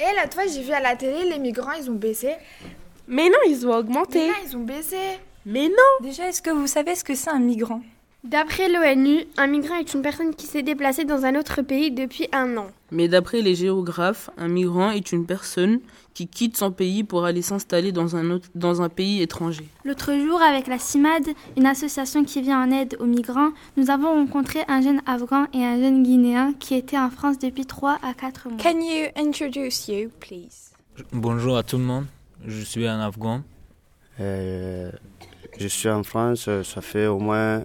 Et la fois, j'ai vu à la télé, les migrants, ils ont baissé. Mais non, ils ont augmenté. Mais là, ils ont baissé. Mais non Déjà, est-ce que vous savez ce que c'est un migrant? D'après l'ONU, un migrant est une personne qui s'est déplacée dans un autre pays depuis un an. Mais d'après les géographes, un migrant est une personne qui quitte son pays pour aller s'installer dans un, autre, dans un pays étranger. L'autre jour, avec la CIMAD, une association qui vient en aide aux migrants, nous avons rencontré un jeune Afghan et un jeune Guinéen qui étaient en France depuis 3 à 4 mois. Can you introduce you, please? Bonjour à tout le monde, je suis un Afghan. Euh, je suis en France, ça fait au moins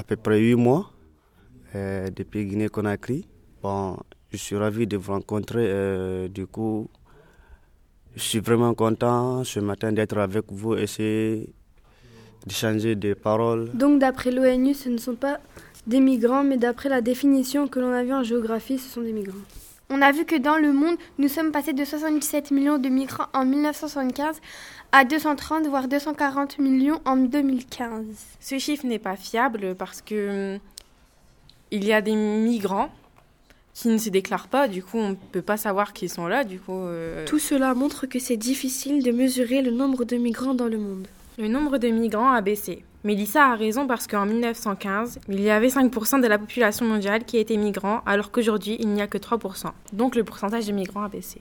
à peu près 8 mois euh, depuis Guinée-Conakry. Bon, je suis ravi de vous rencontrer. Euh, du coup, je suis vraiment content ce matin d'être avec vous, essayer d'échanger des paroles. Donc, d'après l'ONU, ce ne sont pas des migrants, mais d'après la définition que l'on a vue en géographie, ce sont des migrants. On a vu que dans le monde, nous sommes passés de 77 millions de migrants en 1975 à 230 voire 240 millions en 2015. Ce chiffre n'est pas fiable parce que hum, il y a des migrants qui ne se déclarent pas, du coup on ne peut pas savoir qu'ils sont là, du coup... Euh... Tout cela montre que c'est difficile de mesurer le nombre de migrants dans le monde. Le nombre de migrants a baissé. Mélissa a raison parce qu'en 1915, il y avait 5% de la population mondiale qui était migrants, alors qu'aujourd'hui, il n'y a que 3%. Donc le pourcentage de migrants a baissé.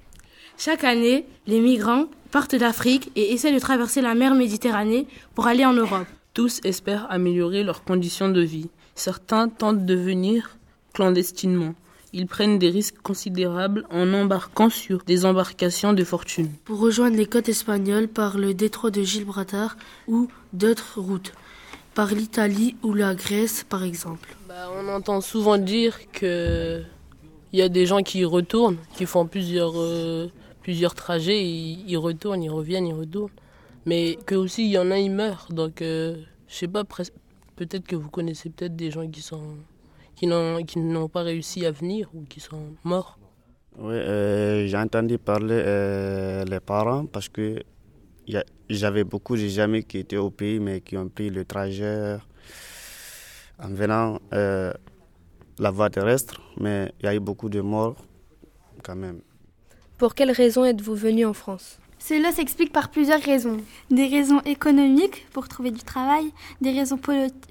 Chaque année, les migrants partent d'Afrique et essaient de traverser la mer Méditerranée pour aller en Europe. Tous espèrent améliorer leurs conditions de vie. Certains tentent de venir clandestinement. Ils prennent des risques considérables en embarquant sur des embarcations de fortune. Pour rejoindre les côtes espagnoles par le détroit de Gibraltar ou d'autres routes, par l'Italie ou la Grèce par exemple. Bah, on entend souvent dire que il y a des gens qui retournent, qui font plusieurs, euh, plusieurs trajets, ils, ils, retournent, ils reviennent, ils retournent. Mais que aussi il y en a, ils meurent. Donc euh, je sais pas, peut-être que vous connaissez peut-être des gens qui sont qui n'ont pas réussi à venir ou qui sont morts. Oui, euh, j'ai entendu parler euh, les parents parce que j'avais beaucoup de amis qui étaient au pays mais qui ont pris le trajet en venant euh, la voie terrestre, mais il y a eu beaucoup de morts quand même. Pour quelles raisons êtes-vous venu en France? Cela s'explique par plusieurs raisons. Des raisons économiques pour trouver du travail, des raisons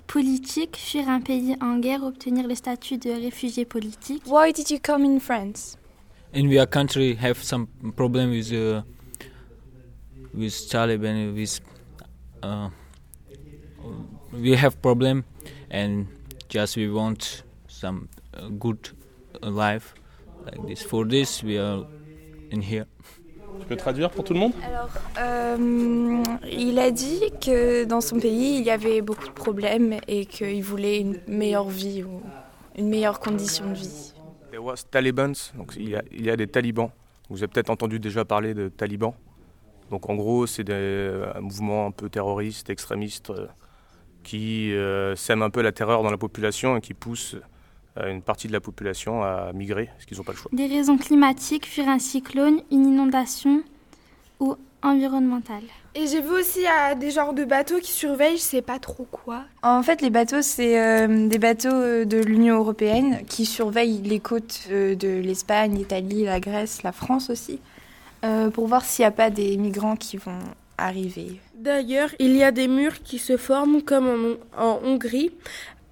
politiques, fuir un pays en guerre, obtenir le statut de réfugié politique. Why did you come in France? In our country have some problem with uh, with Taliban with uh, we have problem and just we want some uh, good life like this. For this we are in here. Tu peux traduire pour tout le monde? Alors, euh, il a dit que dans son pays, il y avait beaucoup de problèmes et qu'il voulait une meilleure vie ou une meilleure condition de vie. There was Taliban, donc il y, a, il y a des talibans. Vous avez peut-être entendu déjà parler de talibans. Donc en gros, c'est un mouvement un peu terroriste, extrémiste, euh, qui euh, sème un peu la terreur dans la population et qui pousse une partie de la population à migrer, parce qu'ils n'ont pas le choix. Des raisons climatiques, fuir un cyclone, une inondation ou environnementales. Et j'ai vu aussi des genres de bateaux qui surveillent, je sais pas trop quoi. En fait, les bateaux, c'est euh, des bateaux euh, de l'Union européenne qui surveillent les côtes euh, de l'Espagne, l'Italie, la Grèce, la France aussi, euh, pour voir s'il n'y a pas des migrants qui vont arriver. D'ailleurs, il y a des murs qui se forment comme en, en Hongrie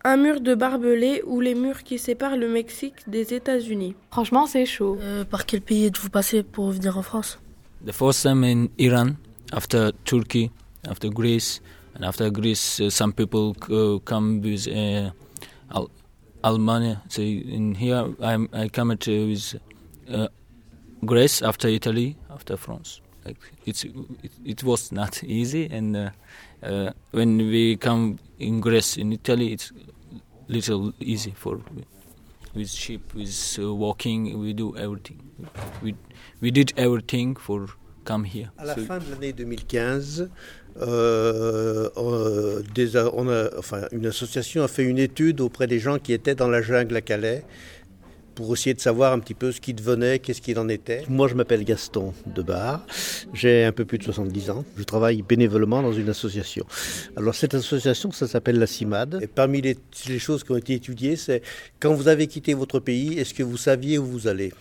un mur de barbelés ou les murs qui séparent le Mexique des États-Unis. Franchement, c'est chaud. Euh, par quel pays êtes-vous passé pour venir en France? The first time in Iran, after Turkey, after Greece, and after Greece, uh, some people uh, come with uh, Al Albania. So in here, I'm, I come to with uh, Greece, after Italy, after France. Like it's it, it was not easy, and uh, uh, when we come in Greece, in Italy, it's little easy for with sheep, with uh, walking. We do everything. We we did everything for come here. À la so fin de l'année 2015, euh, on, des, on a, enfin, une association a fait une étude auprès des gens qui étaient dans la jungle à Calais pour essayer de savoir un petit peu ce qui devenait, qu'est-ce qu'il en était. Moi, je m'appelle Gaston Debar, j'ai un peu plus de 70 ans, je travaille bénévolement dans une association. Alors cette association, ça s'appelle la CIMAD, et parmi les, les choses qui ont été étudiées, c'est quand vous avez quitté votre pays, est-ce que vous saviez où vous allez?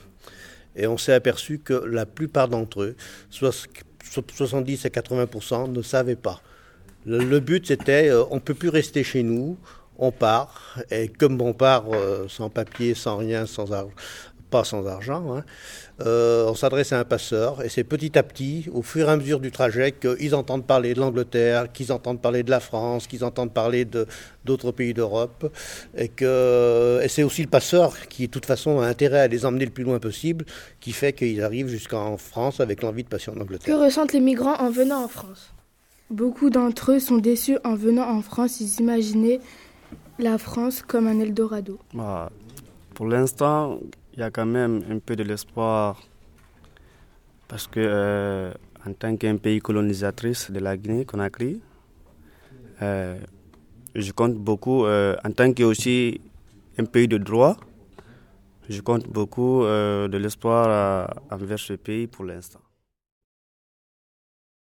Et on s'est aperçu que la plupart d'entre eux, 70 à 80%, ne savaient pas. Le, but, c'était, euh, on ne peut plus rester chez nous, on part, et comme on part euh, sans papier, sans rien, sans argent, pas sans argent, hein, euh, on s'adresse à un passeur, et c'est petit à petit, au fur et à mesure du trajet, qu'ils entendent parler de l'Angleterre, qu'ils entendent parler de la France, qu'ils entendent parler d'autres pays d'Europe, et que et c'est aussi le passeur qui, de toute façon, a intérêt à les emmener le plus loin possible, qui fait qu'ils arrivent jusqu'en France avec l'envie de passer en Angleterre. Que ressentent les migrants en venant en France? Beaucoup d'entre eux sont déçus en venant en France, ils imaginaient la France comme un Eldorado. Bah, pour l'instant, il y a quand même un peu de l'espoir parce que euh, en tant qu'un pays colonisatrice de la Guinée-Conakry, euh, je compte beaucoup, euh, en tant qu'aussi un pays de droit, je compte beaucoup de l'espoir envers ce pays pour l'instant.